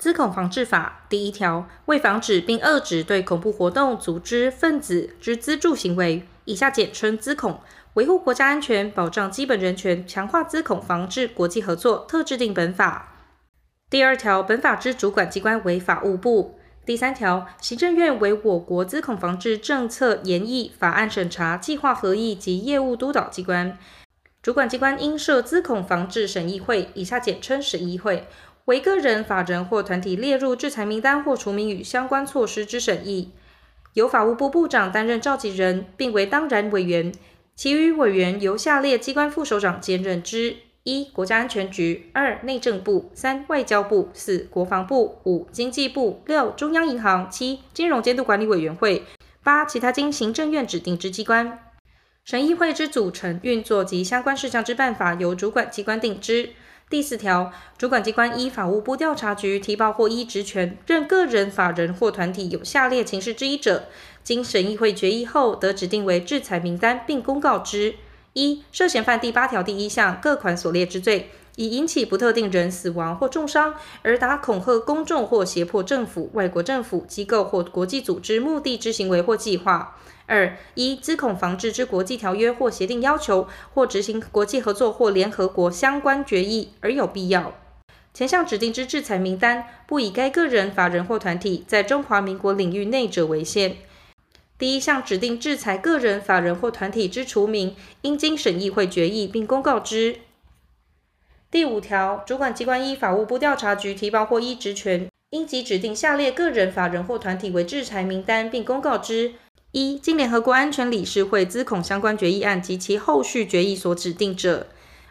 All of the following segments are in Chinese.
资恐防治法第一条，为防止并遏止对恐怖活动组织分子之资助行为（以下简称资恐），维护国家安全、保障基本人权、强化资恐防治国际合作，特制定本法。第二条，本法之主管机关为法务部。第三条，行政院为我国资恐防治政策研议、法案审查、计划合议及业务督导机关。主管机关应设资恐防治审议会（以下简称审议会）。为个人、法人或团体列入制裁名单或除名与相关措施之审议，由法务部部长担任召集人，并为当然委员。其余委员由下列机关副首长兼任之：一、国家安全局；二、内政部；三、外交部；四、国防部；五、经济部；六、中央银行；七、金融监督管理委员会；八、其他经行政院指定之机关。审议会之组成、运作及相关事项之办法，由主管机关定之。第四条，主管机关依法务部调查局提报或依职权任个人、法人或团体有下列情事之一者，经审议会决议后，得指定为制裁名单，并公告之：一、涉嫌犯第八条第一项各款所列之罪，以引起不特定人死亡或重伤，而达恐吓公众或胁迫政府、外国政府机构或国际组织目的之行为或计划。二、依资恐防治之国际条约或协定要求，或执行国际合作或联合国相关决议而有必要，前项指定之制裁名单，不以该个人、法人或团体在中华民国领域内者为限。第一项指定制裁个人、法人或团体之除名，应经审议会决议并公告之。第五条，主管机关依法务部调查局提报或依职权，应即指定下列个人、法人或团体为制裁名单，并公告之。一、经联合国安全理事会资恐相关决议案及其后续决议所指定者；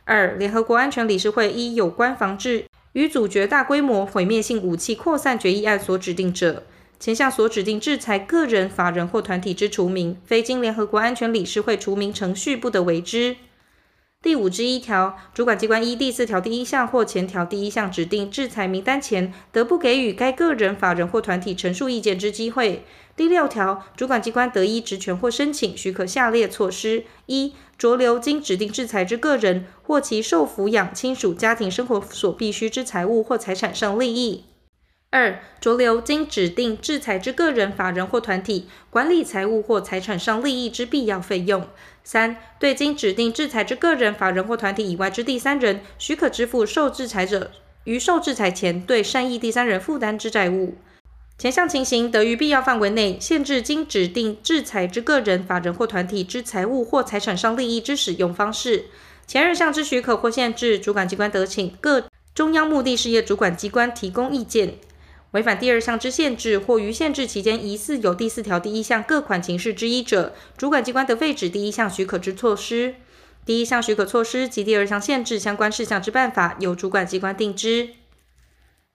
二、联合国安全理事会依有关防治与阻绝大规模毁灭性武器扩散决议案所指定者。前项所指定制裁个人、法人或团体之除名，非经联合国安全理事会除名程序，不得为之。第五之一条，主管机关依第四条第一项或前条第一项指定制裁名单前，得不给予该个人、法人或团体陈述意见之机会。第六条，主管机关得依职权或申请许可下列措施：一、酌留经指定制裁之个人或其受抚养亲属家庭生活所必需之财物或财产上利益。二、酌留经指定制裁之个人、法人或团体管理财务或财产上利益之必要费用。三、对经指定制裁之个人、法人或团体以外之第三人，许可支付受制裁者于受制裁前对善意第三人负担之债务。前项情形得于必要范围内限制经指定制裁之个人、法人或团体之财务或财产上利益之使用方式。前二项之许可或限制，主管机关得请各中央目的事业主管机关提供意见。违反第二项之限制，或于限制期间疑似有第四条第一项各款情事之一者，主管机关得废止第一项许可之措施。第一项许可措施及第二项限制相关事项之办法，由主管机关定之。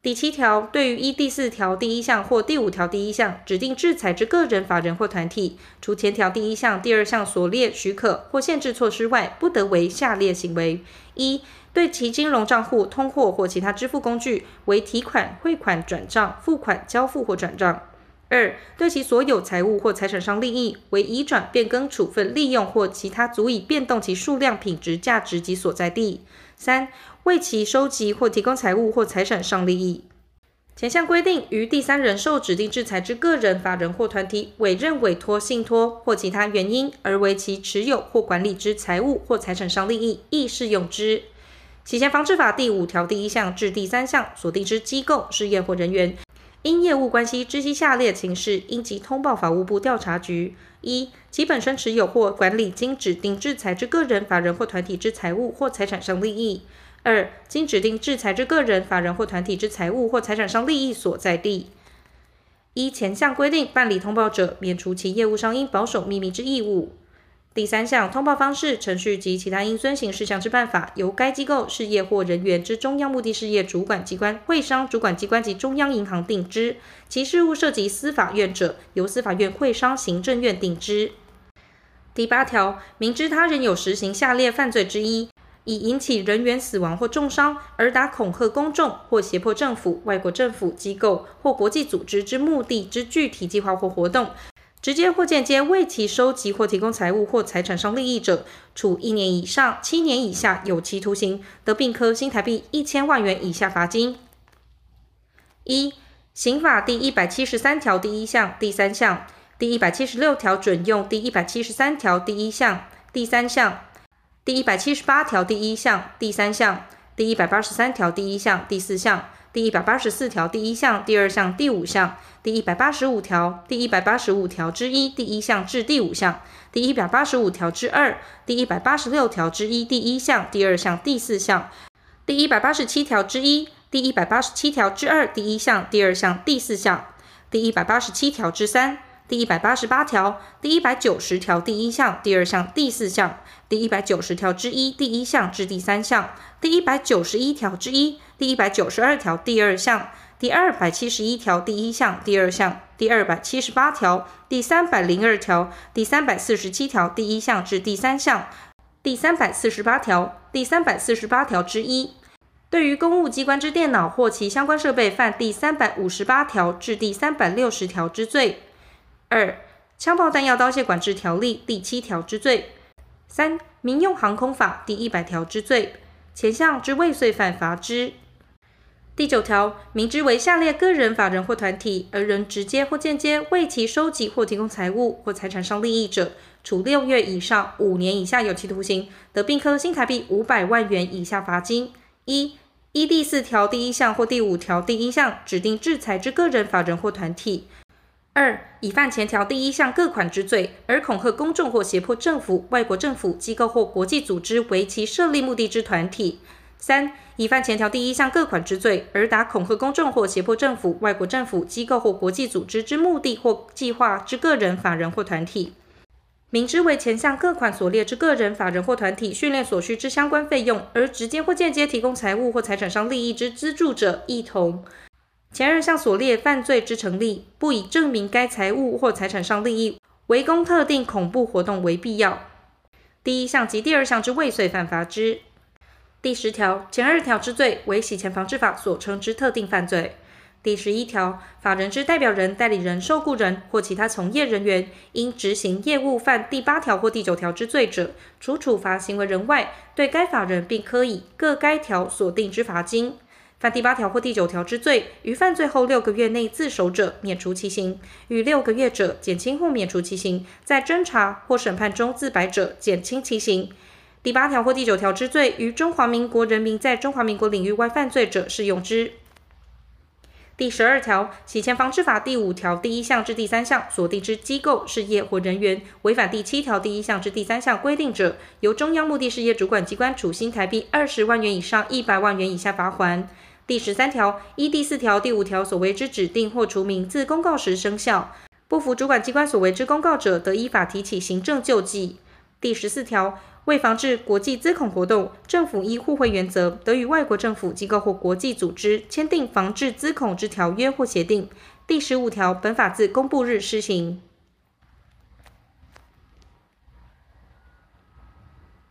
第七条，对于依第四条第一项或第五条第一项指定制裁之个人、法人或团体，除前条第一项、第二项所列许可或限制措施外，不得为下列行为：一、对其金融账户、通货或其他支付工具为提款、汇款、转账、付款、交付或转账；二、对其所有财物或财产上利益为移转、变更、处分、利用或其他足以变动其数量、品质、价值及所在地；三、为其收集或提供财物或财产上利益。前项规定，于第三人受指定制裁之个人、法人或团体委任、委托、信托或其他原因而为其持有或管理之财物或财产上利益，亦适用之。洗钱防治法第五条第一项至第三项所定之机构、事业或人员，因业务关系知悉下列情事，应即通报法务部调查局：一、其本身持有或管理经指定制裁之个人、法人或团体之财务或财产上利益；二、经指定制裁之个人、法人或团体之财务或财产上利益所在地。依前项规定办理通报者，免除其业务上应保守秘密之义务。第三项通报方式、程序及其他应遵行事项之办法，由该机构、事业或人员之中央目的事业主管机关、会商主管机关及中央银行定之；其事务涉及司法院者，由司法院会商行政院定之。第八条，明知他人有实行下列犯罪之一，以引起人员死亡或重伤，而达恐吓公众或胁迫政府、外国政府机构或国际组织之目的之具体计划或活动。直接或间接为其收集或提供财物或财产上利益者，处一年以上七年以下有期徒刑，得并科新台币一千万元以下罚金。一、刑法第一百七十三条第一项第三项、第一百七十六条准用第一百七十三条第一项第三项、第一百七十八条第一项第三项、第一百八十三条第一项第四项。第一百八十四条第一项、第二项、第五项；第一百八十五条第一百八十五条之一第一项至第五项；第一百八十五条之二；第一百八十六条之一第一项、第二项、第四项；第一百八十七条之一；第一百八十七条之二第一项、第二项、第四项；第一百八十七条之三。第一百八十八条、第一百九十条第一项、第二项、第四项；第一百九十条之一第一项至第三项；第一百九十一条之一；第一百九十二条第二项；第二百七十一条第一项、第二项；第二百七十八条；第三百零二条；第三百四十七条第一项至第三项；第三百四十八条；第三百四十八条之一。对于公务机关之电脑或其相关设备犯第三百五十八条至第三百六十条之罪。二、枪炮弹药刀械管制条例第七条之罪；三、民用航空法第一百条之罪，前项之未遂犯罚之。第九条，明知为下列个人、法人或团体而仍直接或间接为其收集或提供财物或财产上利益者，处六个月以上五年以下有期徒刑，得并科新台币五百万元以下罚金。一、依第四条第一项或第五条第一项指定制裁之个人、法人或团体。二、已犯前条第一项各款之罪，而恐吓公众或胁迫政府、外国政府机构或国际组织为其设立目的之团体；三、已犯前条第一项各款之罪，而达恐吓公众或胁迫政府、外国政府机构或国际组织之目的或计划之个人、法人或团体，明知为前项各款所列之个人、法人或团体训练所需之相关费用，而直接或间接提供财物或财产上利益之资助者，亦同。前二项所列犯罪之成立，不以证明该财物或财产上利益为供特定恐怖活动为必要。第一项及第二项之未遂犯罚之。第十条，前二条之罪为洗钱防治法所称之特定犯罪。第十一条，法人之代表人、代理人、受雇人或其他从业人员，因执行业务犯第八条或第九条之罪者，除处罚行为人外，对该法人并科以各该条所定之罚金。犯第八条或第九条之罪，于犯罪后六个月内自首者，免除其刑；逾六个月者，减轻或免除其刑；在侦查或审判中自白者，减轻其刑。第八条或第九条之罪，于中华民国人民在中华民国领域外犯罪者，适用之。第十二条，洗钱防治法第五条第一项至第三项所定之机构、事业或人员，违反第七条第一项至第三项规定者，由中央目的事业主管机关处新台币二十万元以上一百万元以下罚锾。第十三条，依第四条、第五条所为之指定或除名，自公告时生效。不服主管机关所为之公告者，得依法提起行政救济。第十四条，为防治国际资恐活动，政府依互惠原则，得与外国政府机构或国际组织签订防治资恐之条约或协定。第十五条，本法自公布日施行。